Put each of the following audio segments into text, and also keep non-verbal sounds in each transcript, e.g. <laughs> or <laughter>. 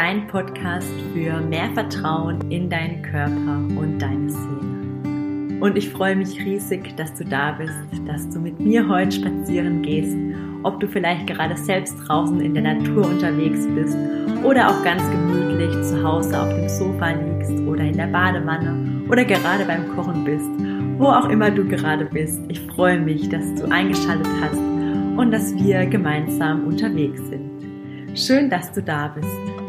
dein Podcast für mehr Vertrauen in deinen Körper und deine Seele. Und ich freue mich riesig, dass du da bist, dass du mit mir heute spazieren gehst, ob du vielleicht gerade selbst draußen in der Natur unterwegs bist oder auch ganz gemütlich zu Hause auf dem Sofa liegst oder in der Badewanne oder gerade beim Kochen bist, wo auch immer du gerade bist. Ich freue mich, dass du eingeschaltet hast und dass wir gemeinsam unterwegs sind. Schön, dass du da bist.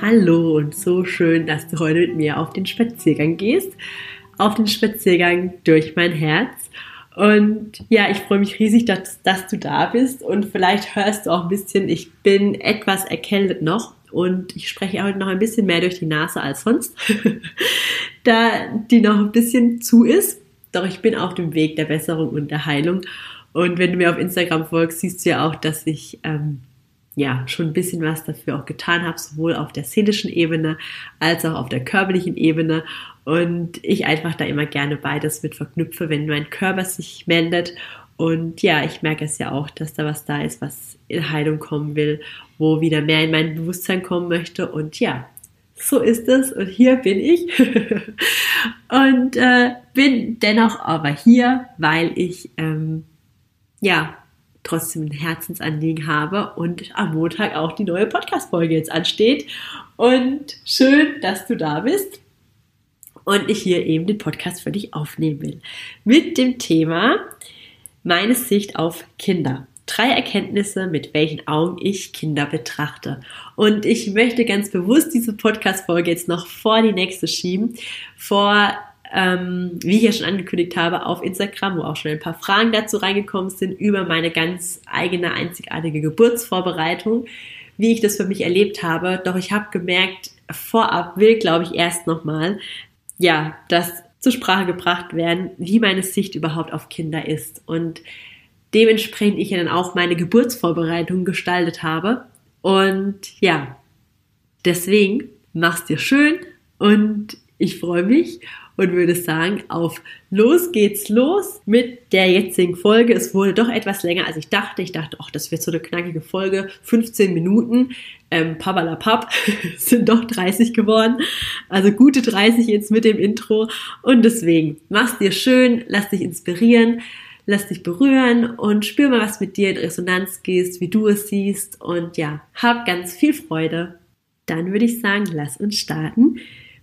Hallo und so schön, dass du heute mit mir auf den Spaziergang gehst. Auf den Spaziergang durch mein Herz. Und ja, ich freue mich riesig, dass, dass du da bist. Und vielleicht hörst du auch ein bisschen, ich bin etwas erkältet noch und ich spreche heute noch ein bisschen mehr durch die Nase als sonst, <laughs> da die noch ein bisschen zu ist. Doch ich bin auf dem Weg der Besserung und der Heilung. Und wenn du mir auf Instagram folgst, siehst du ja auch, dass ich ähm, ja schon ein bisschen was dafür auch getan habe, sowohl auf der seelischen Ebene als auch auf der körperlichen Ebene. Und ich einfach da immer gerne beides mit verknüpfe, wenn mein Körper sich meldet. Und ja, ich merke es ja auch, dass da was da ist, was in Heilung kommen will, wo wieder mehr in mein Bewusstsein kommen möchte. Und ja, so ist es. Und hier bin ich. <laughs> und äh, bin dennoch aber hier, weil ich ähm, ja trotzdem ein Herzensanliegen habe und am Montag auch die neue Podcast-Folge jetzt ansteht. Und schön, dass du da bist und ich hier eben den Podcast für dich aufnehmen will. Mit dem Thema meine Sicht auf Kinder. Drei Erkenntnisse, mit welchen Augen ich Kinder betrachte. Und ich möchte ganz bewusst diese Podcast-Folge jetzt noch vor die nächste schieben, vor ähm, wie ich ja schon angekündigt habe, auf Instagram, wo auch schon ein paar Fragen dazu reingekommen sind, über meine ganz eigene, einzigartige Geburtsvorbereitung, wie ich das für mich erlebt habe. Doch ich habe gemerkt, vorab will, glaube ich, erst nochmal, ja, das zur Sprache gebracht werden, wie meine Sicht überhaupt auf Kinder ist. Und dementsprechend ich ja dann auch meine Geburtsvorbereitung gestaltet habe. Und ja, deswegen mach's dir schön und ich freue mich und würde sagen, auf los geht's los mit der jetzigen Folge. Es wurde doch etwas länger, als ich dachte. Ich dachte, ach, das wird so eine knackige Folge, 15 Minuten. Ähm, Pappalapapp <laughs> sind doch 30 geworden. Also gute 30 jetzt mit dem Intro. Und deswegen, mach's dir schön, lass dich inspirieren lass dich berühren und spür mal, was mit dir in Resonanz gehst, wie du es siehst und ja, hab ganz viel Freude. Dann würde ich sagen, lass uns starten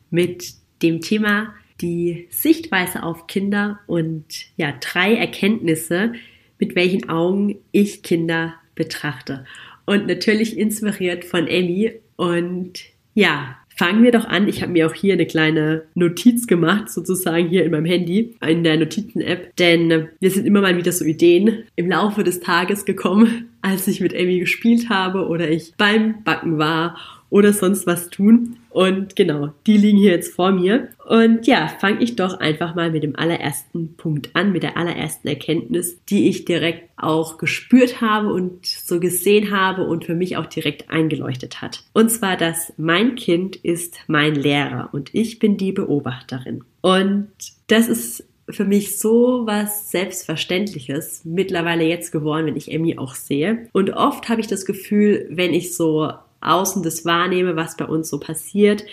mit dem Thema die Sichtweise auf Kinder und ja, drei Erkenntnisse, mit welchen Augen ich Kinder betrachte. Und natürlich inspiriert von Emmy. Und ja, fangen wir doch an. Ich habe mir auch hier eine kleine Notiz gemacht, sozusagen hier in meinem Handy, in der Notizen-App. Denn wir sind immer mal wieder so Ideen im Laufe des Tages gekommen, als ich mit Emmy gespielt habe oder ich beim Backen war oder sonst was tun. Und genau, die liegen hier jetzt vor mir. Und ja, fange ich doch einfach mal mit dem allerersten Punkt an, mit der allerersten Erkenntnis, die ich direkt auch gespürt habe und so gesehen habe und für mich auch direkt eingeleuchtet hat. Und zwar, dass mein Kind ist mein Lehrer und ich bin die Beobachterin. Und das ist für mich so was Selbstverständliches mittlerweile jetzt geworden, wenn ich Emmy auch sehe. Und oft habe ich das Gefühl, wenn ich so außen das wahrnehme, was bei uns so passiert,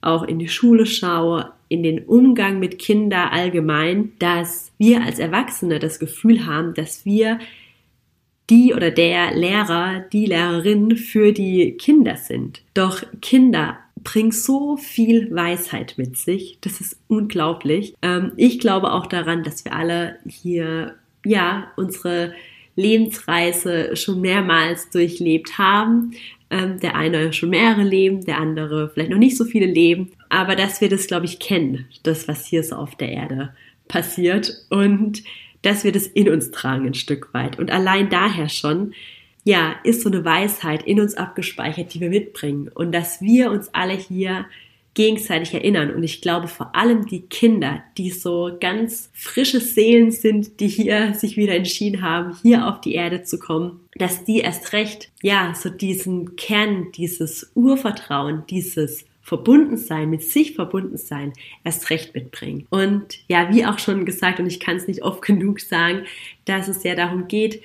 auch in die Schule schaue, in den Umgang mit Kindern allgemein, dass wir als Erwachsene das Gefühl haben, dass wir die oder der Lehrer, die Lehrerin für die Kinder sind. Doch Kinder bringen so viel Weisheit mit sich. Das ist unglaublich. Ähm, ich glaube auch daran, dass wir alle hier, ja, unsere Lebensreise schon mehrmals durchlebt haben, ähm, der eine schon mehrere Leben, der andere vielleicht noch nicht so viele Leben. Aber dass wir das, glaube ich, kennen, das, was hier so auf der Erde passiert und dass wir das in uns tragen ein Stück weit. Und allein daher schon, ja, ist so eine Weisheit in uns abgespeichert, die wir mitbringen. Und dass wir uns alle hier gegenseitig erinnern. Und ich glaube vor allem die Kinder, die so ganz frische Seelen sind, die hier sich wieder entschieden haben, hier auf die Erde zu kommen, dass die erst recht, ja, so diesen Kern, dieses Urvertrauen, dieses Verbundensein, mit sich verbunden sein, erst recht mitbringen. Und ja, wie auch schon gesagt, und ich kann es nicht oft genug sagen, dass es ja darum geht,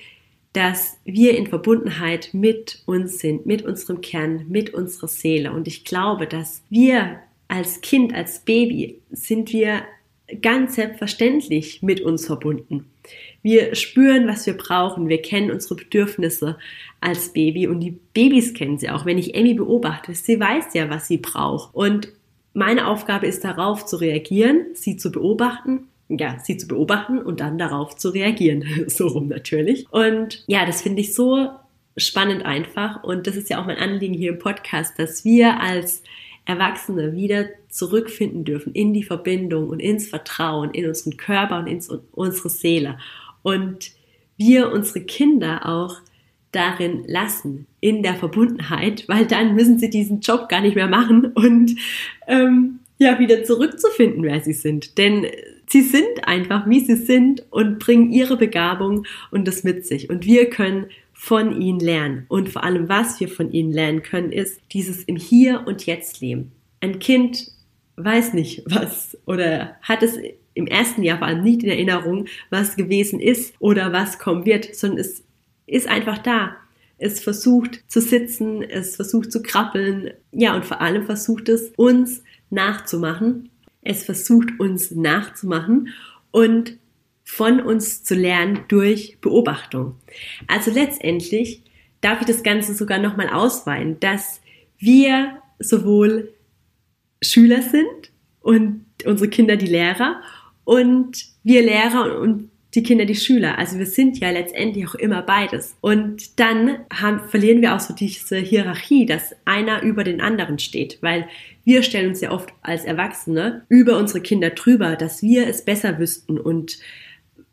dass wir in Verbundenheit mit uns sind, mit unserem Kern, mit unserer Seele. Und ich glaube, dass wir als Kind, als Baby, sind wir ganz selbstverständlich mit uns verbunden. Wir spüren, was wir brauchen. Wir kennen unsere Bedürfnisse als Baby und die Babys kennen sie auch. Wenn ich Emmy beobachte, sie weiß ja, was sie braucht. Und meine Aufgabe ist darauf zu reagieren, sie zu beobachten ja, sie zu beobachten und dann darauf zu reagieren. <laughs> so rum natürlich. Und ja, das finde ich so spannend einfach. Und das ist ja auch mein Anliegen hier im Podcast, dass wir als Erwachsene wieder zurückfinden dürfen in die Verbindung und ins Vertrauen, in unseren Körper und in unsere Seele. Und wir unsere Kinder auch darin lassen, in der Verbundenheit, weil dann müssen sie diesen Job gar nicht mehr machen und ähm, ja, wieder zurückzufinden, wer sie sind. Denn sie sind einfach, wie sie sind und bringen ihre Begabung und das mit sich. Und wir können von ihnen lernen. Und vor allem, was wir von ihnen lernen können, ist dieses im Hier und Jetzt leben. Ein Kind weiß nicht, was oder hat es im ersten Jahr vor allem nicht in Erinnerung, was gewesen ist oder was kommen wird, sondern es ist einfach da. Es versucht zu sitzen, es versucht zu krabbeln, ja, und vor allem versucht es uns nachzumachen. Es versucht uns nachzumachen und von uns zu lernen durch Beobachtung. Also letztendlich darf ich das Ganze sogar nochmal ausweiten, dass wir sowohl Schüler sind und unsere Kinder die Lehrer und wir Lehrer und die Kinder die Schüler. Also wir sind ja letztendlich auch immer beides. Und dann haben, verlieren wir auch so diese Hierarchie, dass einer über den anderen steht, weil wir stellen uns ja oft als Erwachsene über unsere Kinder drüber, dass wir es besser wüssten und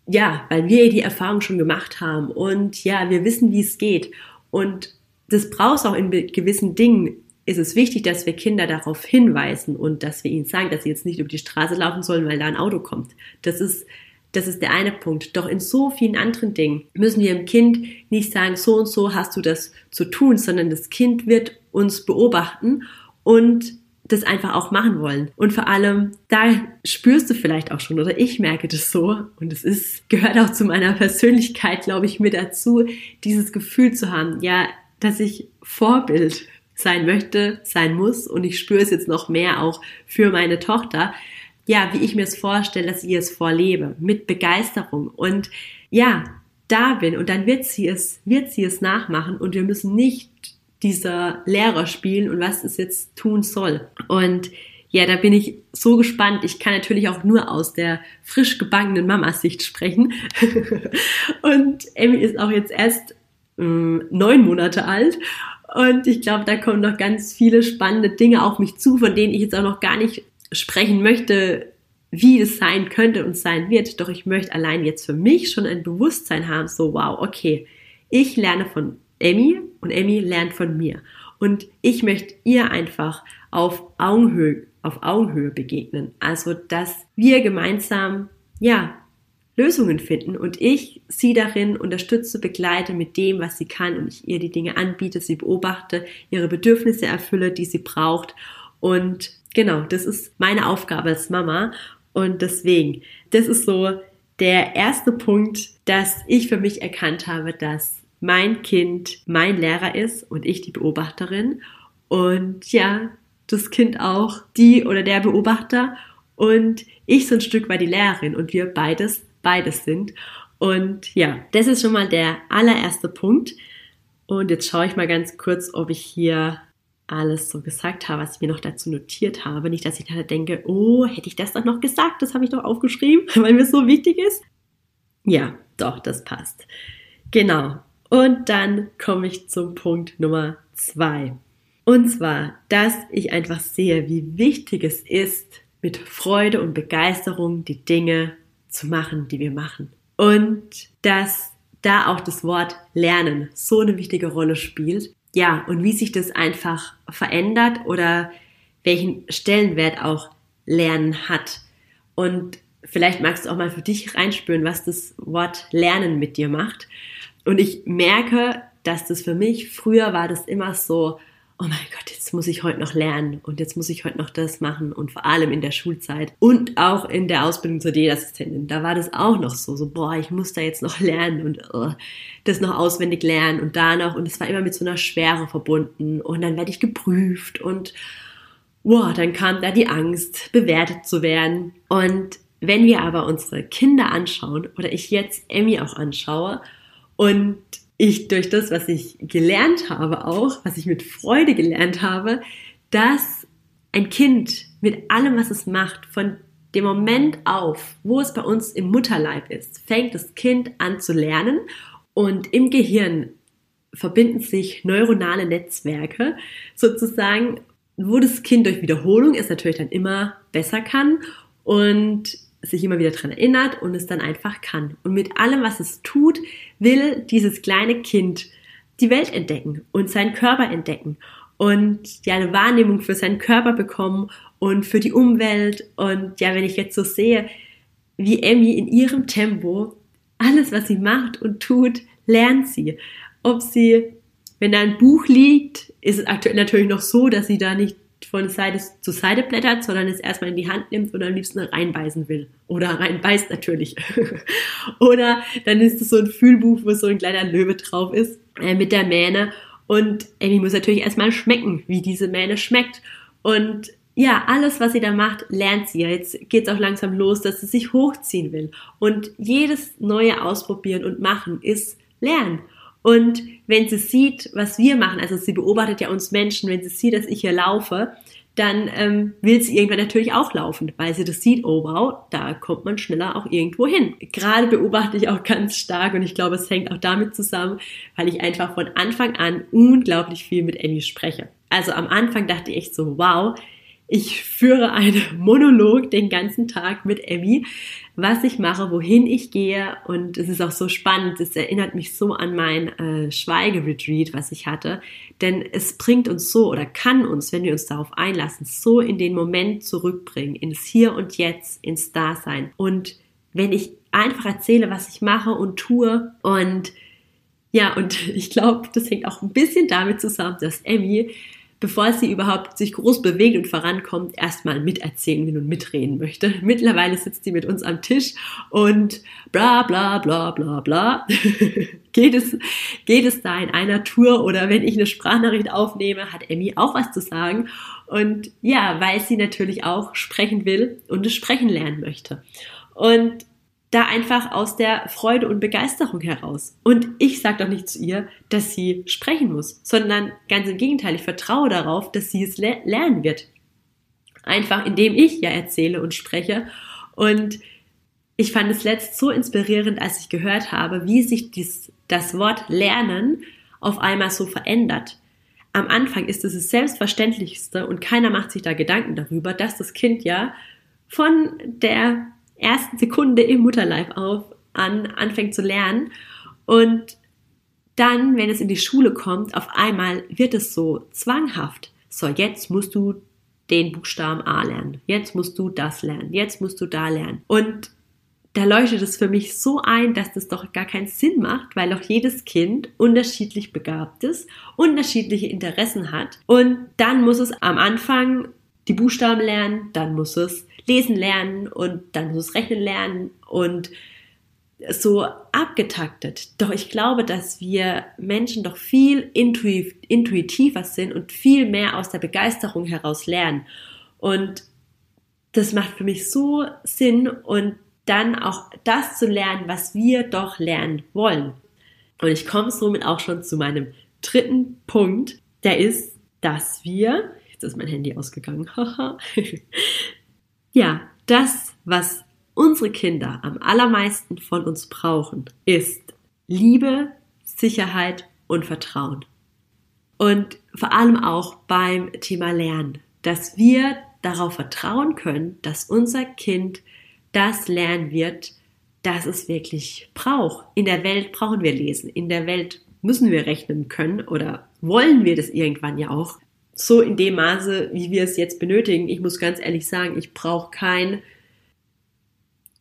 ja, weil wir die Erfahrung schon gemacht haben und ja, wir wissen, wie es geht. Und das braucht auch in gewissen Dingen. Ist es wichtig, dass wir Kinder darauf hinweisen und dass wir ihnen sagen, dass sie jetzt nicht über die Straße laufen sollen, weil da ein Auto kommt. Das ist, das ist der eine Punkt. Doch in so vielen anderen Dingen müssen wir dem Kind nicht sagen, so und so hast du das zu tun, sondern das Kind wird uns beobachten und das einfach auch machen wollen. Und vor allem, da spürst du vielleicht auch schon, oder ich merke das so, und es ist, gehört auch zu meiner Persönlichkeit, glaube ich, mir dazu, dieses Gefühl zu haben, ja, dass ich Vorbild sein möchte, sein muss, und ich spüre es jetzt noch mehr auch für meine Tochter, ja, wie ich mir es vorstelle, dass ich es vorlebe, mit Begeisterung. Und ja, da bin und dann wird sie es, wird sie es nachmachen und wir müssen nicht dieser Lehrer spielen und was es jetzt tun soll. Und ja, da bin ich so gespannt. Ich kann natürlich auch nur aus der frisch gebackenen Mama-Sicht sprechen. <laughs> und Emmy ist auch jetzt erst äh, neun Monate alt. Und ich glaube, da kommen noch ganz viele spannende Dinge auf mich zu, von denen ich jetzt auch noch gar nicht sprechen möchte, wie es sein könnte und sein wird. Doch ich möchte allein jetzt für mich schon ein Bewusstsein haben, so wow, okay, ich lerne von Emmy und Emmy lernt von mir. Und ich möchte ihr einfach auf Augenhöhe, auf Augenhöhe begegnen. Also, dass wir gemeinsam, ja, Lösungen finden und ich sie darin unterstütze, begleite mit dem, was sie kann und ich ihr die Dinge anbiete, sie beobachte, ihre Bedürfnisse erfülle, die sie braucht. Und genau, das ist meine Aufgabe als Mama. Und deswegen, das ist so der erste Punkt, dass ich für mich erkannt habe, dass mein Kind mein Lehrer ist und ich die Beobachterin und ja, das Kind auch die oder der Beobachter und ich so ein Stück weit die Lehrerin und wir beides, beides sind. Und ja, das ist schon mal der allererste Punkt. Und jetzt schaue ich mal ganz kurz, ob ich hier alles so gesagt habe, was ich mir noch dazu notiert habe. Nicht, dass ich da denke, oh, hätte ich das doch noch gesagt? Das habe ich doch aufgeschrieben, <laughs> weil mir so wichtig ist. Ja, doch, das passt. Genau. Und dann komme ich zum Punkt Nummer zwei. Und zwar, dass ich einfach sehe, wie wichtig es ist, mit Freude und Begeisterung die Dinge zu machen, die wir machen. Und dass da auch das Wort Lernen so eine wichtige Rolle spielt. Ja, und wie sich das einfach verändert oder welchen Stellenwert auch Lernen hat. Und vielleicht magst du auch mal für dich reinspüren, was das Wort Lernen mit dir macht. Und ich merke, dass das für mich, früher war das immer so, oh mein Gott, jetzt muss ich heute noch lernen und jetzt muss ich heute noch das machen und vor allem in der Schulzeit und auch in der Ausbildung zur D-Assistentin, da war das auch noch so, so, boah, ich muss da jetzt noch lernen und oh, das noch auswendig lernen und da noch. Und es war immer mit so einer Schwere verbunden und dann werde ich geprüft und boah, dann kam da die Angst, bewertet zu werden. Und wenn wir aber unsere Kinder anschauen oder ich jetzt Emmy auch anschaue und ich durch das, was ich gelernt habe auch, was ich mit Freude gelernt habe, dass ein Kind mit allem, was es macht, von dem Moment auf, wo es bei uns im Mutterleib ist, fängt das Kind an zu lernen. Und im Gehirn verbinden sich neuronale Netzwerke sozusagen, wo das Kind durch Wiederholung es natürlich dann immer besser kann. Und sich immer wieder dran erinnert und es dann einfach kann. Und mit allem, was es tut, will dieses kleine Kind die Welt entdecken und seinen Körper entdecken und ja eine Wahrnehmung für seinen Körper bekommen und für die Umwelt. Und ja, wenn ich jetzt so sehe, wie Emmy in ihrem Tempo alles, was sie macht und tut, lernt sie. Ob sie, wenn da ein Buch liegt, ist es aktuell natürlich noch so, dass sie da nicht von Seite zu Seite blättert, sondern es erstmal in die Hand nimmt und am liebsten reinbeißen will. Oder reinbeißt natürlich. <laughs> Oder dann ist es so ein Fühlbuch, wo so ein kleiner Löwe drauf ist, äh, mit der Mähne. Und Amy muss natürlich erstmal schmecken, wie diese Mähne schmeckt. Und ja, alles, was sie da macht, lernt sie. Jetzt geht es auch langsam los, dass sie sich hochziehen will. Und jedes neue Ausprobieren und Machen ist Lernen. Und wenn sie sieht, was wir machen, also sie beobachtet ja uns Menschen, wenn sie sieht, dass ich hier laufe, dann ähm, will sie irgendwann natürlich auch laufen, weil sie das sieht, oh wow, da kommt man schneller auch irgendwo hin. Gerade beobachte ich auch ganz stark und ich glaube, es hängt auch damit zusammen, weil ich einfach von Anfang an unglaublich viel mit Annie spreche. Also am Anfang dachte ich so, wow, ich führe einen <laughs> Monolog den ganzen Tag mit Emmy, was ich mache, wohin ich gehe und es ist auch so spannend. Es erinnert mich so an mein äh, Schweigeretreat, was ich hatte, denn es bringt uns so oder kann uns, wenn wir uns darauf einlassen, so in den Moment zurückbringen, ins Hier und Jetzt, ins Dasein. Und wenn ich einfach erzähle, was ich mache und tue und ja, und <laughs> ich glaube, das hängt auch ein bisschen damit zusammen, dass Emmy bevor sie überhaupt sich groß bewegt und vorankommt, erstmal miterzählen will und mitreden möchte. <laughs> Mittlerweile sitzt sie mit uns am Tisch und bla bla bla bla bla. <laughs> geht, es, geht es da in einer Tour oder wenn ich eine Sprachnachricht aufnehme, hat Emmy auch was zu sagen. Und ja, weil sie natürlich auch sprechen will und es sprechen lernen möchte. Und da einfach aus der Freude und Begeisterung heraus. Und ich sage doch nicht zu ihr, dass sie sprechen muss, sondern ganz im Gegenteil, ich vertraue darauf, dass sie es le lernen wird. Einfach indem ich ja erzähle und spreche. Und ich fand es letzt so inspirierend, als ich gehört habe, wie sich dies, das Wort lernen auf einmal so verändert. Am Anfang ist es das Selbstverständlichste und keiner macht sich da Gedanken darüber, dass das Kind ja von der ersten Sekunde im Mutterleib auf an anfängt zu lernen und dann, wenn es in die Schule kommt, auf einmal wird es so zwanghaft. So, jetzt musst du den Buchstaben A lernen. Jetzt musst du das lernen. Jetzt musst du da lernen. Und da leuchtet es für mich so ein, dass das doch gar keinen Sinn macht, weil auch jedes Kind unterschiedlich begabt ist, unterschiedliche Interessen hat. Und dann muss es am Anfang die Buchstaben lernen, dann muss es lesen lernen und dann muss rechnen lernen und so abgetaktet. Doch ich glaube, dass wir Menschen doch viel intuitiver sind und viel mehr aus der Begeisterung heraus lernen. Und das macht für mich so Sinn und dann auch das zu lernen, was wir doch lernen wollen. Und ich komme somit auch schon zu meinem dritten Punkt, der ist, dass wir, jetzt ist mein Handy ausgegangen, <laughs> Ja, das, was unsere Kinder am allermeisten von uns brauchen, ist Liebe, Sicherheit und Vertrauen. Und vor allem auch beim Thema Lernen, dass wir darauf vertrauen können, dass unser Kind das lernen wird, das es wirklich braucht. In der Welt brauchen wir lesen, in der Welt müssen wir rechnen können oder wollen wir das irgendwann ja auch so in dem Maße, wie wir es jetzt benötigen. Ich muss ganz ehrlich sagen, ich brauche kein,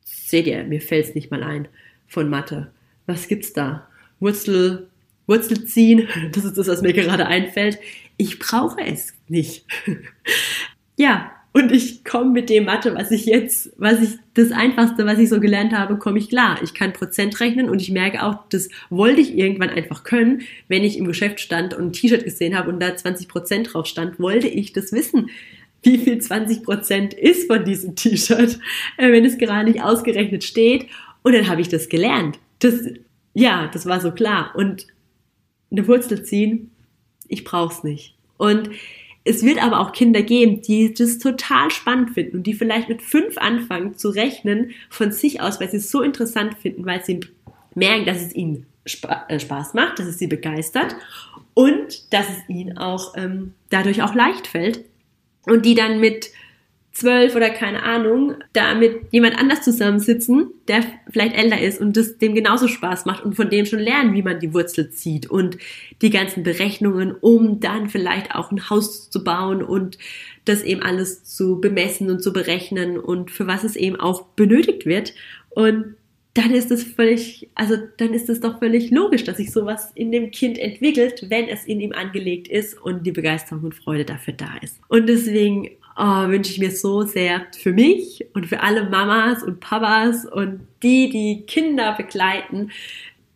seht ihr, mir fällt es nicht mal ein, von Mathe. Was gibt's da? Wurzel, Wurzel ziehen, <laughs> das ist das, was mir gerade einfällt. ich brauche es nicht. <laughs> ja, und ich komme mit dem Mathe, was ich jetzt, was ich, das Einfachste, was ich so gelernt habe, komme ich klar. Ich kann Prozent rechnen und ich merke auch, das wollte ich irgendwann einfach können. Wenn ich im Geschäft stand und ein T-Shirt gesehen habe und da 20 Prozent drauf stand, wollte ich das wissen. Wie viel 20 Prozent ist von diesem T-Shirt, äh, wenn es gerade nicht ausgerechnet steht. Und dann habe ich das gelernt. Das, ja, das war so klar. Und eine Wurzel ziehen, ich brauch's nicht. Und es wird aber auch Kinder geben, die das total spannend finden und die vielleicht mit fünf anfangen zu rechnen von sich aus, weil sie es so interessant finden, weil sie merken, dass es ihnen äh, Spaß macht, dass es sie begeistert und dass es ihnen auch ähm, dadurch auch leicht fällt und die dann mit zwölf oder keine Ahnung, da mit jemand anders zusammensitzen, der vielleicht älter ist und das dem genauso Spaß macht und von dem schon lernen, wie man die Wurzel zieht und die ganzen Berechnungen, um dann vielleicht auch ein Haus zu bauen und das eben alles zu bemessen und zu berechnen und für was es eben auch benötigt wird. Und dann ist es völlig, also dann ist es doch völlig logisch, dass sich sowas in dem Kind entwickelt, wenn es in ihm angelegt ist und die Begeisterung und Freude dafür da ist. Und deswegen oh, wünsche ich mir so sehr für mich und für alle Mamas und Papas und die, die Kinder begleiten,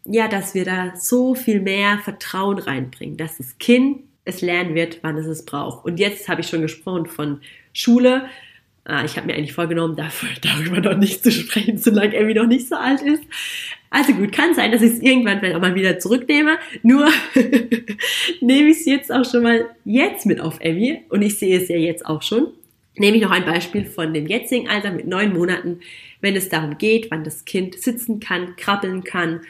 ja, dass wir da so viel mehr Vertrauen reinbringen, dass das Kind es lernen wird, wann es es braucht. Und jetzt habe ich schon gesprochen von Schule. Ah, ich habe mir eigentlich vorgenommen, <laughs> darüber noch nicht zu sprechen, solange Emmy noch nicht so alt ist. Also gut, kann sein, dass ich es irgendwann vielleicht auch mal wieder zurücknehme. Nur <laughs> nehme ich es jetzt auch schon mal jetzt mit auf Emmy und ich sehe es ja jetzt auch schon. Nehme ich noch ein Beispiel von dem jetzigen Alter mit neun Monaten, wenn es darum geht, wann das Kind sitzen kann, krabbeln kann.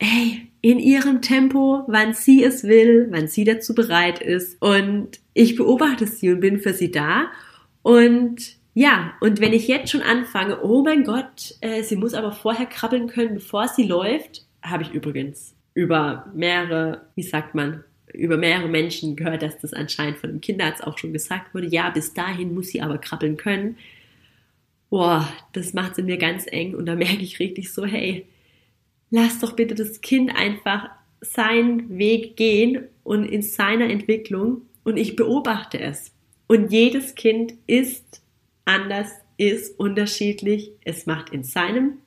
Hey, in ihrem Tempo, wann sie es will, wann sie dazu bereit ist. Und ich beobachte sie und bin für sie da. Und ja, und wenn ich jetzt schon anfange, oh mein Gott, äh, sie muss aber vorher krabbeln können, bevor sie läuft, habe ich übrigens über mehrere, wie sagt man, über mehrere Menschen gehört, dass das anscheinend von dem Kinderarzt auch schon gesagt wurde. Ja, bis dahin muss sie aber krabbeln können. Boah, das macht sie mir ganz eng und da merke ich richtig so, hey, lass doch bitte das Kind einfach seinen Weg gehen und in seiner Entwicklung und ich beobachte es. Und jedes Kind ist anders, ist unterschiedlich. Es macht in seinem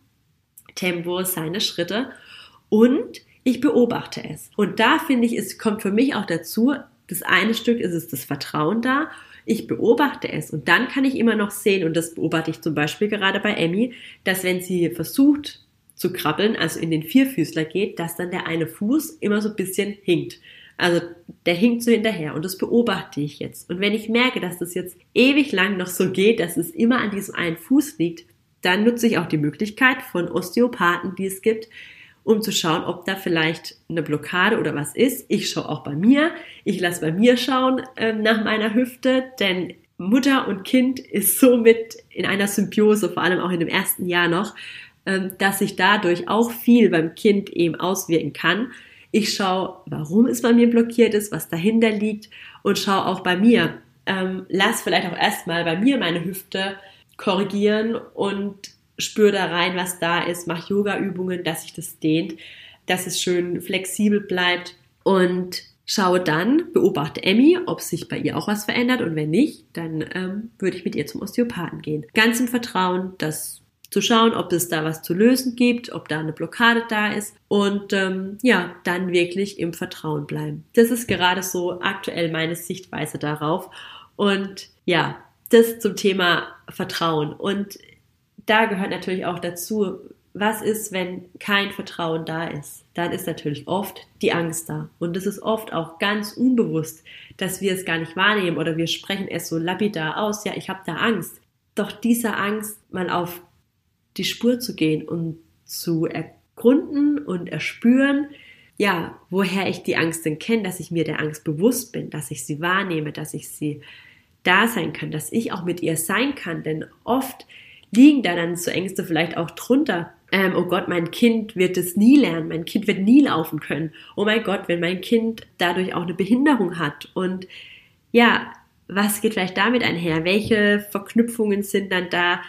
Tempo seine Schritte und ich beobachte es. Und da finde ich, es kommt für mich auch dazu, das eine Stück ist es das Vertrauen da. Ich beobachte es und dann kann ich immer noch sehen, und das beobachte ich zum Beispiel gerade bei Emmy, dass wenn sie versucht zu krabbeln, also in den Vierfüßler geht, dass dann der eine Fuß immer so ein bisschen hinkt. Also der hinkt so hinterher und das beobachte ich jetzt. Und wenn ich merke, dass das jetzt ewig lang noch so geht, dass es immer an diesem einen Fuß liegt, dann nutze ich auch die Möglichkeit von Osteopathen, die es gibt, um zu schauen, ob da vielleicht eine Blockade oder was ist. Ich schaue auch bei mir. Ich lasse bei mir schauen äh, nach meiner Hüfte, denn Mutter und Kind ist somit in einer Symbiose, vor allem auch in dem ersten Jahr noch, äh, dass sich dadurch auch viel beim Kind eben auswirken kann. Ich schaue, warum es bei mir blockiert ist, was dahinter liegt und schaue auch bei mir. Ähm, lass vielleicht auch erstmal bei mir meine Hüfte korrigieren und spüre da rein, was da ist, mache Yoga-Übungen, dass sich das dehnt, dass es schön flexibel bleibt und schaue dann, beobachte Emmy, ob sich bei ihr auch was verändert und wenn nicht, dann ähm, würde ich mit ihr zum Osteopathen gehen. Ganz im Vertrauen, dass zu schauen, ob es da was zu lösen gibt, ob da eine Blockade da ist und ähm, ja, dann wirklich im Vertrauen bleiben. Das ist gerade so aktuell meine Sichtweise darauf und ja, das zum Thema Vertrauen und da gehört natürlich auch dazu, was ist, wenn kein Vertrauen da ist? Dann ist natürlich oft die Angst da. Und es ist oft auch ganz unbewusst, dass wir es gar nicht wahrnehmen oder wir sprechen es so lapidar aus, ja, ich habe da Angst. Doch dieser Angst mal auf die Spur zu gehen und zu ergründen und erspüren, ja, woher ich die Angst denn kenne, dass ich mir der Angst bewusst bin, dass ich sie wahrnehme, dass ich sie da sein kann, dass ich auch mit ihr sein kann, denn oft liegen da dann so Ängste vielleicht auch drunter. Ähm, oh Gott, mein Kind wird es nie lernen, mein Kind wird nie laufen können. Oh mein Gott, wenn mein Kind dadurch auch eine Behinderung hat. Und ja, was geht vielleicht damit einher? Welche Verknüpfungen sind dann da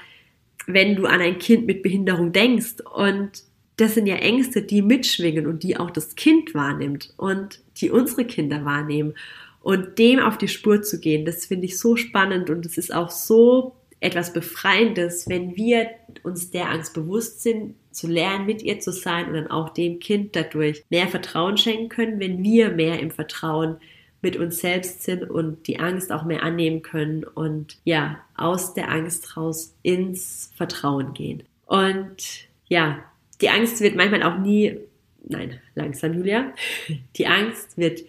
wenn du an ein Kind mit Behinderung denkst. Und das sind ja Ängste, die mitschwingen und die auch das Kind wahrnimmt und die unsere Kinder wahrnehmen. Und dem auf die Spur zu gehen, das finde ich so spannend und es ist auch so etwas Befreiendes, wenn wir uns der Angst bewusst sind, zu lernen, mit ihr zu sein und dann auch dem Kind dadurch mehr Vertrauen schenken können, wenn wir mehr im Vertrauen mit uns selbst sind und die Angst auch mehr annehmen können und ja, aus der Angst raus ins Vertrauen gehen. Und ja, die Angst wird manchmal auch nie, nein, langsam, Julia, <laughs> die Angst wird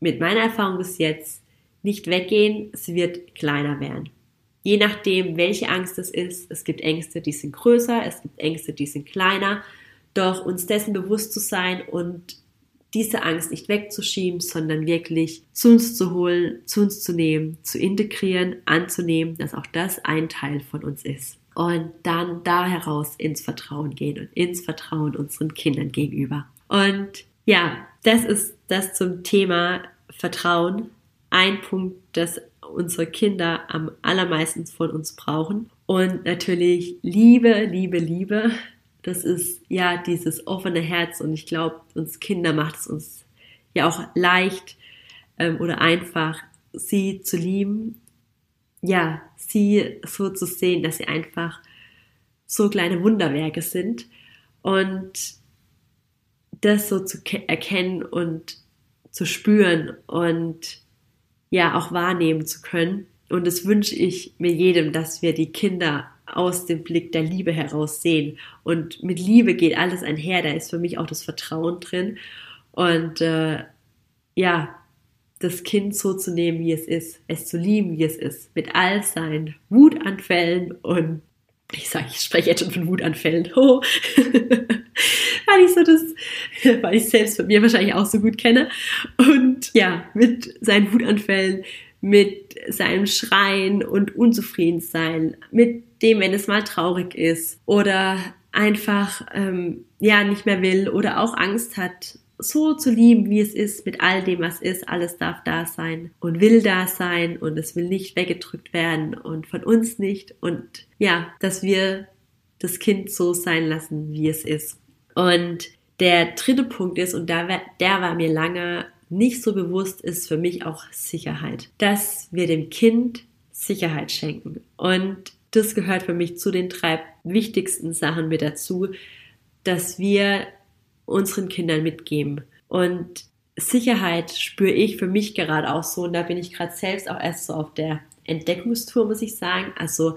mit meiner Erfahrung bis jetzt nicht weggehen, sie wird kleiner werden. Je nachdem, welche Angst es ist, es gibt Ängste, die sind größer, es gibt Ängste, die sind kleiner, doch uns dessen bewusst zu sein und diese Angst nicht wegzuschieben, sondern wirklich zu uns zu holen, zu uns zu nehmen, zu integrieren, anzunehmen, dass auch das ein Teil von uns ist. Und dann da heraus ins Vertrauen gehen und ins Vertrauen unseren Kindern gegenüber. Und ja, das ist das zum Thema Vertrauen. Ein Punkt, das unsere Kinder am allermeisten von uns brauchen. Und natürlich Liebe, Liebe, Liebe. Das ist ja dieses offene Herz und ich glaube, uns Kinder macht es uns ja auch leicht ähm, oder einfach, sie zu lieben. Ja, sie so zu sehen, dass sie einfach so kleine Wunderwerke sind und das so zu erkennen und zu spüren und ja auch wahrnehmen zu können. Und das wünsche ich mir jedem, dass wir die Kinder aus dem Blick der Liebe heraus sehen. Und mit Liebe geht alles einher. Da ist für mich auch das Vertrauen drin. Und äh, ja, das Kind so zu nehmen, wie es ist, es zu lieben, wie es ist, mit all seinen Wutanfällen und ich sage, ich spreche jetzt schon von Wutanfällen, oh. <laughs> weil ich so das, weil ich selbst von mir wahrscheinlich auch so gut kenne und ja, mit seinen Wutanfällen, mit seinem Schreien und Unzufriedensein, mit dem, wenn es mal traurig ist oder einfach ähm, ja nicht mehr will oder auch Angst hat, so zu lieben, wie es ist, mit all dem, was ist. Alles darf da sein und will da sein und es will nicht weggedrückt werden und von uns nicht. Und ja, dass wir das Kind so sein lassen, wie es ist. Und der dritte Punkt ist, und da, der war mir lange nicht so bewusst, ist für mich auch Sicherheit. Dass wir dem Kind Sicherheit schenken. Und das gehört für mich zu den drei wichtigsten Sachen mit dazu, dass wir unseren Kindern mitgeben. Und Sicherheit spüre ich für mich gerade auch so. Und da bin ich gerade selbst auch erst so auf der Entdeckungstour, muss ich sagen. Also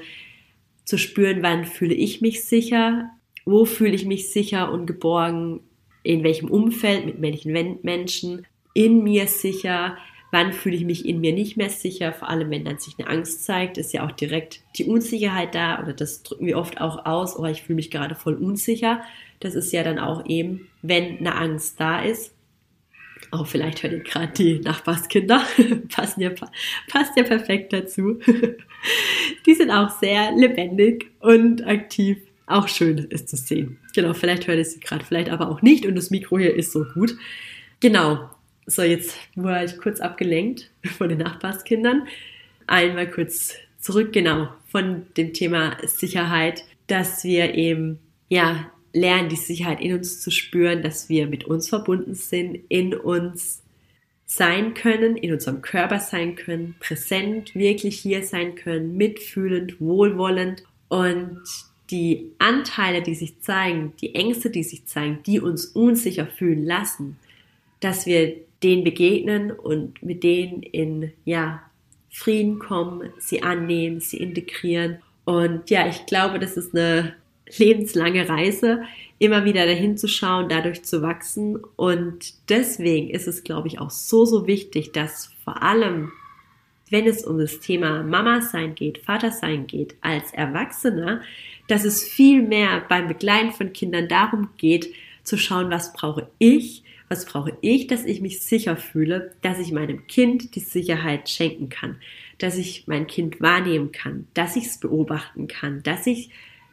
zu spüren, wann fühle ich mich sicher, wo fühle ich mich sicher und geborgen, in welchem Umfeld, mit welchen Menschen, in mir sicher, wann fühle ich mich in mir nicht mehr sicher, vor allem wenn dann sich eine Angst zeigt, ist ja auch direkt die Unsicherheit da oder das drücken wir oft auch aus, oh, ich fühle mich gerade voll unsicher. Das ist ja dann auch eben, wenn eine Angst da ist. Auch oh, vielleicht hört ihr gerade die Nachbarskinder, <laughs> passen ja, passt ja perfekt dazu. <laughs> die sind auch sehr lebendig und aktiv. Auch schön ist zu sehen. Genau, vielleicht hört ihr sie gerade, vielleicht aber auch nicht und das Mikro hier ist so gut. Genau, so jetzt war ich kurz abgelenkt <laughs> von den Nachbarskindern. Einmal kurz zurück, genau, von dem Thema Sicherheit, dass wir eben, ja, lernen, die Sicherheit in uns zu spüren, dass wir mit uns verbunden sind, in uns sein können, in unserem Körper sein können, präsent, wirklich hier sein können, mitfühlend, wohlwollend und die Anteile, die sich zeigen, die Ängste, die sich zeigen, die uns unsicher fühlen lassen, dass wir denen begegnen und mit denen in ja, Frieden kommen, sie annehmen, sie integrieren. Und ja, ich glaube, das ist eine lebenslange Reise, immer wieder dahin zu schauen, dadurch zu wachsen. Und deswegen ist es, glaube ich, auch so, so wichtig, dass vor allem, wenn es um das Thema Mama sein geht, Vater sein geht, als Erwachsener, dass es viel mehr beim Begleiten von Kindern darum geht, zu schauen, was brauche ich, was brauche ich, dass ich mich sicher fühle, dass ich meinem Kind die Sicherheit schenken kann, dass ich mein Kind wahrnehmen kann, dass ich es beobachten kann, dass ich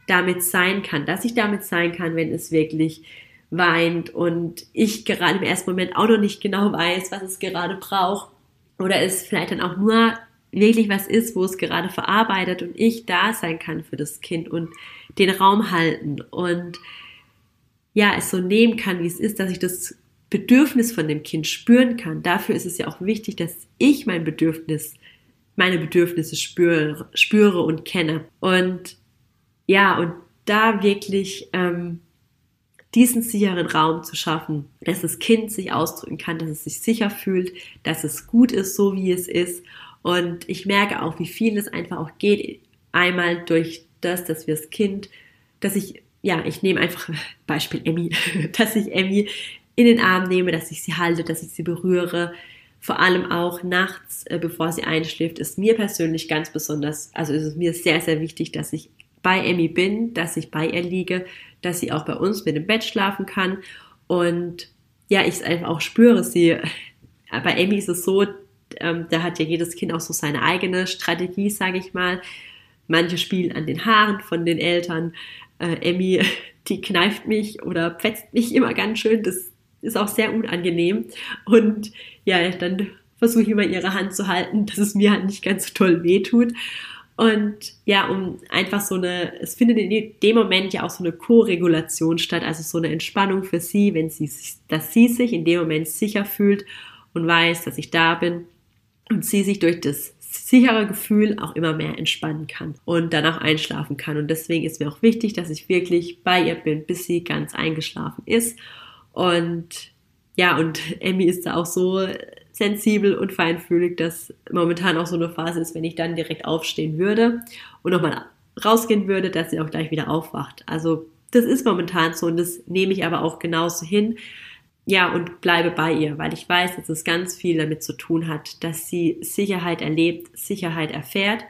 damit sein kann, dass ich damit sein kann, wenn es wirklich weint und ich gerade im ersten Moment auch noch nicht genau weiß, was es gerade braucht oder es vielleicht dann auch nur wirklich was ist, wo es gerade verarbeitet und ich da sein kann für das Kind und den Raum halten und ja, es so nehmen kann, wie es ist, dass ich das Bedürfnis von dem Kind spüren kann. Dafür ist es ja auch wichtig, dass ich mein Bedürfnis, meine Bedürfnisse spüre, spüre und kenne. Und ja, und da wirklich ähm, diesen sicheren Raum zu schaffen, dass das Kind sich ausdrücken kann, dass es sich sicher fühlt, dass es gut ist, so wie es ist. Und ich merke auch, wie viel es einfach auch geht, einmal durch das, dass wir das Kind, dass ich, ja, ich nehme einfach <laughs> Beispiel Emmy, <laughs> dass ich Emmy in den Arm nehme, dass ich sie halte, dass ich sie berühre. Vor allem auch nachts, äh, bevor sie einschläft, ist mir persönlich ganz besonders, also ist es mir sehr, sehr wichtig, dass ich bei Emmy bin, dass ich bei ihr liege, dass sie auch bei uns mit dem Bett schlafen kann. Und ja, ich einfach auch spüre, sie, <laughs> bei Emmy ist es so, ähm, da hat ja jedes Kind auch so seine eigene Strategie, sage ich mal. Manche spielen an den Haaren von den Eltern. Äh, Emmy, <laughs> die kneift mich oder fetzt mich immer ganz schön. Das ist auch sehr unangenehm. Und ja, dann versuche ich immer ihre Hand zu halten, dass es mir halt nicht ganz so toll wehtut. Und ja, um einfach so eine, es findet in dem Moment ja auch so eine Co-Regulation statt, also so eine Entspannung für sie, wenn sie, dass sie sich in dem Moment sicher fühlt und weiß, dass ich da bin und sie sich durch das sichere Gefühl auch immer mehr entspannen kann und danach einschlafen kann. Und deswegen ist mir auch wichtig, dass ich wirklich bei ihr bin, bis sie ganz eingeschlafen ist. Und ja, und Emmy ist da auch so sensibel und feinfühlig, dass momentan auch so eine Phase ist, wenn ich dann direkt aufstehen würde und nochmal rausgehen würde, dass sie auch gleich wieder aufwacht. Also das ist momentan so und das nehme ich aber auch genauso hin. Ja, und bleibe bei ihr, weil ich weiß, dass es ganz viel damit zu tun hat, dass sie Sicherheit erlebt, Sicherheit erfährt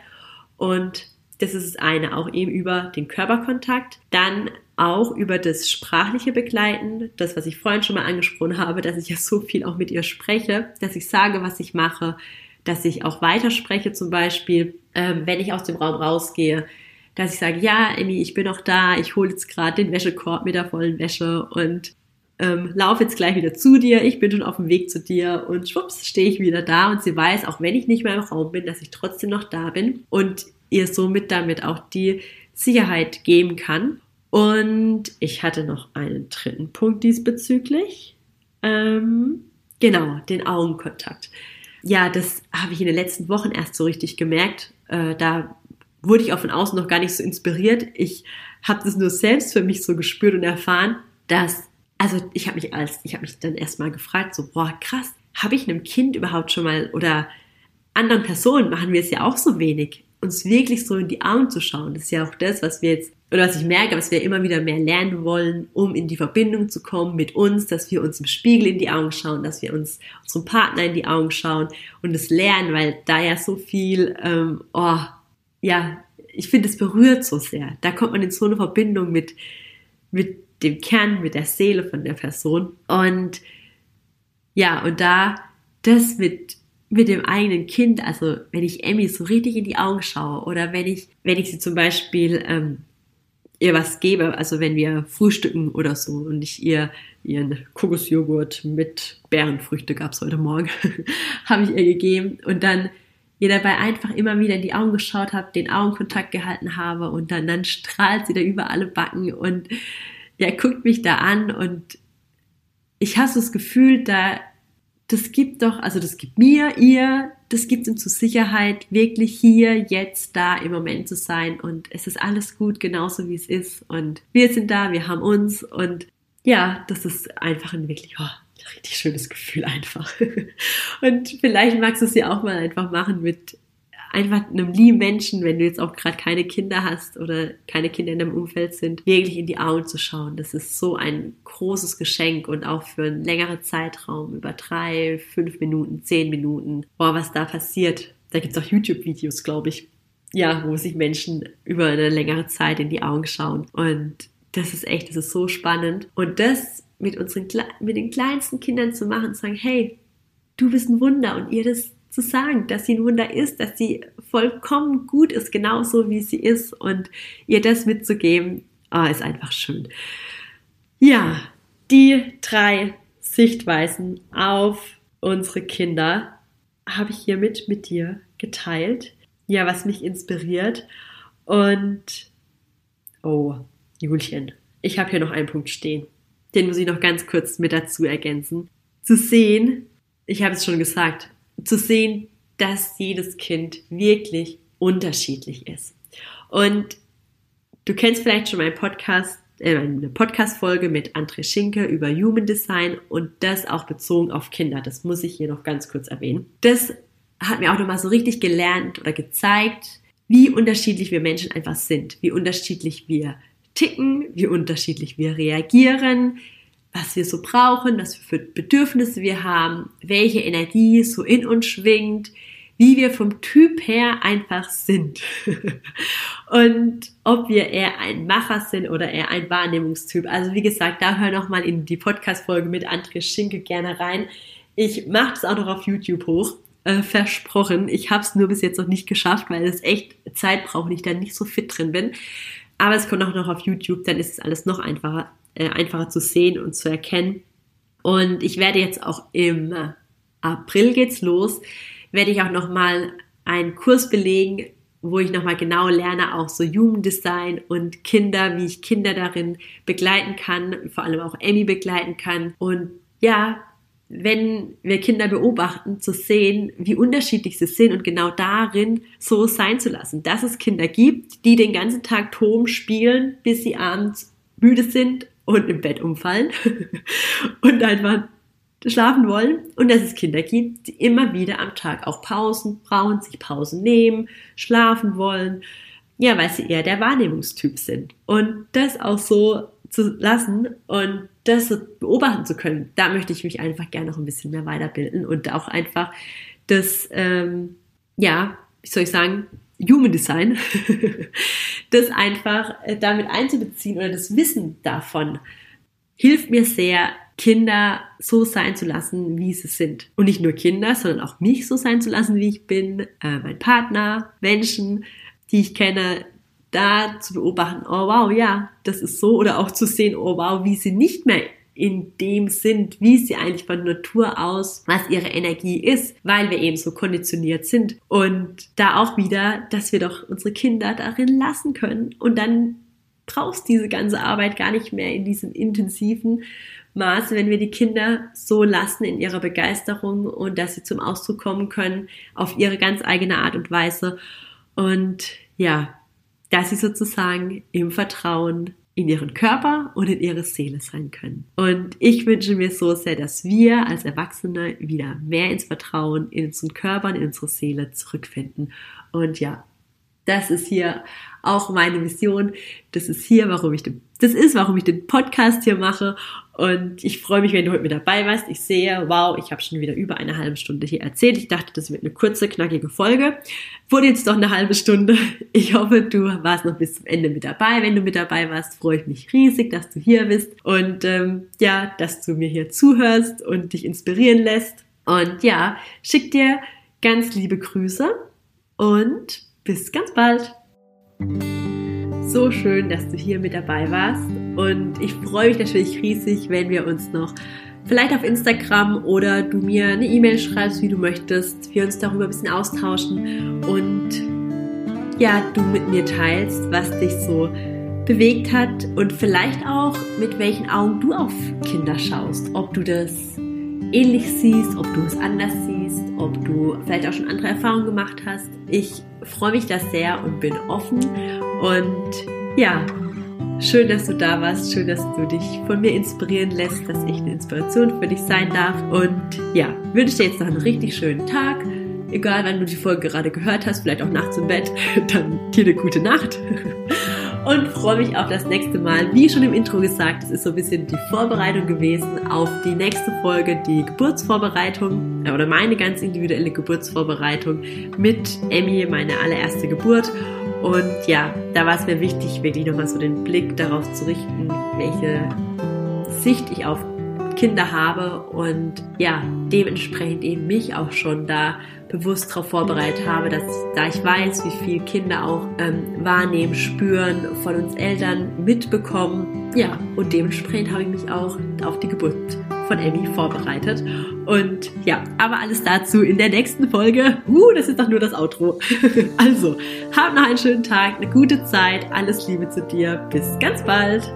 und das ist das eine, auch eben über den Körperkontakt. Dann auch über das sprachliche Begleiten, das, was ich vorhin schon mal angesprochen habe, dass ich ja so viel auch mit ihr spreche, dass ich sage, was ich mache, dass ich auch weiterspreche zum Beispiel, ähm, wenn ich aus dem Raum rausgehe, dass ich sage, ja, Emmy, ich bin noch da, ich hole jetzt gerade den Wäschekorb mit der vollen Wäsche und ähm, laufe jetzt gleich wieder zu dir, ich bin schon auf dem Weg zu dir und schwupps, stehe ich wieder da und sie weiß, auch wenn ich nicht mehr im Raum bin, dass ich trotzdem noch da bin und ihr somit damit auch die Sicherheit geben kann. Und ich hatte noch einen dritten Punkt diesbezüglich. Ähm, genau, den Augenkontakt. Ja, das habe ich in den letzten Wochen erst so richtig gemerkt. Äh, da wurde ich auch von außen noch gar nicht so inspiriert. Ich habe das nur selbst für mich so gespürt und erfahren, dass, also ich habe mich als, ich habe mich dann erstmal gefragt, so, boah, krass, habe ich einem Kind überhaupt schon mal oder anderen Personen machen wir es ja auch so wenig uns wirklich so in die Augen zu schauen. Das ist ja auch das, was wir jetzt, oder was ich merke, was wir immer wieder mehr lernen wollen, um in die Verbindung zu kommen mit uns, dass wir uns im Spiegel in die Augen schauen, dass wir uns unserem Partner in die Augen schauen und es lernen, weil da ja so viel, ähm, oh, ja, ich finde, es berührt so sehr. Da kommt man in so eine Verbindung mit, mit dem Kern, mit der Seele von der Person. Und ja, und da das mit mit dem eigenen Kind, also wenn ich Emmy so richtig in die Augen schaue oder wenn ich, wenn ich sie zum Beispiel ähm, ihr was gebe, also wenn wir frühstücken oder so und ich ihr ihren Kokosjoghurt mit Bärenfrüchte gab's heute Morgen, <laughs> habe ich ihr gegeben und dann ihr dabei einfach immer wieder in die Augen geschaut habe, den Augenkontakt gehalten habe und dann, dann strahlt sie da über alle Backen und ja, guckt mich da an und ich habe so das Gefühl, da das gibt doch, also das gibt mir, ihr, das gibt uns zur Sicherheit, wirklich hier, jetzt, da im Moment zu sein. Und es ist alles gut, genauso wie es ist. Und wir sind da, wir haben uns. Und ja, das ist einfach ein wirklich oh, richtig schönes Gefühl einfach. <laughs> und vielleicht magst du es ja auch mal einfach machen mit einfach einem lieben Menschen, wenn du jetzt auch gerade keine Kinder hast oder keine Kinder in deinem Umfeld sind, wirklich in die Augen zu schauen. Das ist so ein großes Geschenk und auch für einen längeren Zeitraum, über drei, fünf Minuten, zehn Minuten. Boah, was da passiert. Da gibt's auch YouTube-Videos, glaube ich. Ja, wo sich Menschen über eine längere Zeit in die Augen schauen. Und das ist echt, das ist so spannend. Und das mit unseren, mit den kleinsten Kindern zu machen, zu sagen, hey, du bist ein Wunder und ihr das zu sagen, dass sie ein Wunder ist, dass sie vollkommen gut ist, genauso wie sie ist und ihr das mitzugeben, oh, ist einfach schön. Ja, die drei Sichtweisen auf unsere Kinder habe ich hiermit mit dir geteilt. Ja, was mich inspiriert. Und, oh, Julchen, ich habe hier noch einen Punkt stehen. den muss ich noch ganz kurz mit dazu ergänzen. Zu sehen, ich habe es schon gesagt, zu sehen, dass jedes Kind wirklich unterschiedlich ist. Und du kennst vielleicht schon meinen Podcast, äh, eine Podcast-Folge mit André Schinke über Human Design und das auch bezogen auf Kinder. Das muss ich hier noch ganz kurz erwähnen. Das hat mir auch nochmal so richtig gelernt oder gezeigt, wie unterschiedlich wir Menschen einfach sind, wie unterschiedlich wir ticken, wie unterschiedlich wir reagieren, was wir so brauchen, was für Bedürfnisse wir haben, welche Energie so in uns schwingt, wie wir vom Typ her einfach sind. <laughs> und ob wir eher ein Macher sind oder eher ein Wahrnehmungstyp. Also wie gesagt, da hör noch mal in die Podcast-Folge mit André Schinke gerne rein. Ich mache das auch noch auf YouTube hoch. Äh, versprochen. Ich habe es nur bis jetzt noch nicht geschafft, weil es echt Zeit braucht und ich da nicht so fit drin bin. Aber es kommt auch noch auf YouTube, dann ist es alles noch einfacher, äh, einfacher zu sehen und zu erkennen. Und ich werde jetzt auch im April geht's los, werde ich auch noch mal einen Kurs belegen, wo ich nochmal genau lerne, auch so Jugenddesign und Kinder, wie ich Kinder darin begleiten kann, vor allem auch Emmy begleiten kann. Und ja, wenn wir Kinder beobachten, zu sehen, wie unterschiedlich sie sind und genau darin so sein zu lassen, dass es Kinder gibt, die den ganzen Tag Tom spielen, bis sie abends müde sind und im Bett umfallen <laughs> und einfach schlafen wollen und dass es Kinder gibt, die immer wieder am Tag auch Pausen brauchen, sich Pausen nehmen, schlafen wollen, ja, weil sie eher der Wahrnehmungstyp sind. Und das auch so zu lassen und das so beobachten zu können, da möchte ich mich einfach gerne noch ein bisschen mehr weiterbilden und auch einfach das, ähm, ja, wie soll ich sagen, Human Design, <laughs> das einfach äh, damit einzubeziehen oder das Wissen davon hilft mir sehr, Kinder so sein zu lassen, wie sie sind. Und nicht nur Kinder, sondern auch mich so sein zu lassen, wie ich bin, äh, mein Partner, Menschen, die ich kenne, da zu beobachten, oh wow, ja, das ist so, oder auch zu sehen, oh wow, wie sie nicht mehr in dem sind, wie sie eigentlich von Natur aus, was ihre Energie ist, weil wir eben so konditioniert sind. Und da auch wieder, dass wir doch unsere Kinder darin lassen können und dann brauchst diese ganze Arbeit gar nicht mehr in diesem intensiven Maße, wenn wir die Kinder so lassen in ihrer Begeisterung und dass sie zum Ausdruck kommen können auf ihre ganz eigene Art und Weise. Und ja, dass sie sozusagen im Vertrauen in ihren Körper und in ihre Seele sein können. Und ich wünsche mir so sehr, dass wir als Erwachsene wieder mehr ins Vertrauen in unseren Körper, in unsere Seele zurückfinden. Und ja, das ist hier auch meine Vision. Das ist hier, warum ich den, das ist, warum ich den Podcast hier mache. Und ich freue mich, wenn du heute mit dabei warst. Ich sehe, wow, ich habe schon wieder über eine halbe Stunde hier erzählt. Ich dachte, das wird eine kurze, knackige Folge. Wurde jetzt doch eine halbe Stunde. Ich hoffe, du warst noch bis zum Ende mit dabei. Wenn du mit dabei warst, freue ich mich riesig, dass du hier bist und ähm, ja, dass du mir hier zuhörst und dich inspirieren lässt. Und ja, schick dir ganz liebe Grüße und bis ganz bald. So schön, dass du hier mit dabei warst und ich freue mich natürlich riesig, wenn wir uns noch vielleicht auf Instagram oder du mir eine E-Mail schreibst, wie du möchtest, wir uns darüber ein bisschen austauschen und ja, du mit mir teilst, was dich so bewegt hat und vielleicht auch mit welchen Augen du auf Kinder schaust, ob du das ähnlich siehst, ob du es anders siehst, ob du vielleicht auch schon andere Erfahrungen gemacht hast. Ich freue mich da sehr und bin offen. Und ja, schön, dass du da warst. Schön, dass du dich von mir inspirieren lässt, dass ich eine Inspiration für dich sein darf. Und ja, wünsche dir jetzt noch einen richtig schönen Tag. Egal, wann du die Folge gerade gehört hast, vielleicht auch nachts im Bett, <laughs> dann dir eine gute Nacht <laughs> und freue mich auf das nächste Mal. Wie schon im Intro gesagt, es ist so ein bisschen die Vorbereitung gewesen auf die nächste Folge, die Geburtsvorbereitung äh, oder meine ganz individuelle Geburtsvorbereitung mit Emmy, meine allererste Geburt. Und ja, da war es mir wichtig, wirklich nochmal so den Blick darauf zu richten, welche Sicht ich auf Kinder habe und ja, dementsprechend eben mich auch schon da bewusst darauf vorbereitet habe, dass da ich weiß, wie viel Kinder auch ähm, wahrnehmen, spüren, von uns Eltern mitbekommen. Ja, und dementsprechend habe ich mich auch auf die Geburt von Emmy vorbereitet. Und ja, aber alles dazu in der nächsten Folge. Uh, das ist doch nur das Outro. <laughs> also, hab noch einen schönen Tag, eine gute Zeit, alles Liebe zu dir. Bis ganz bald.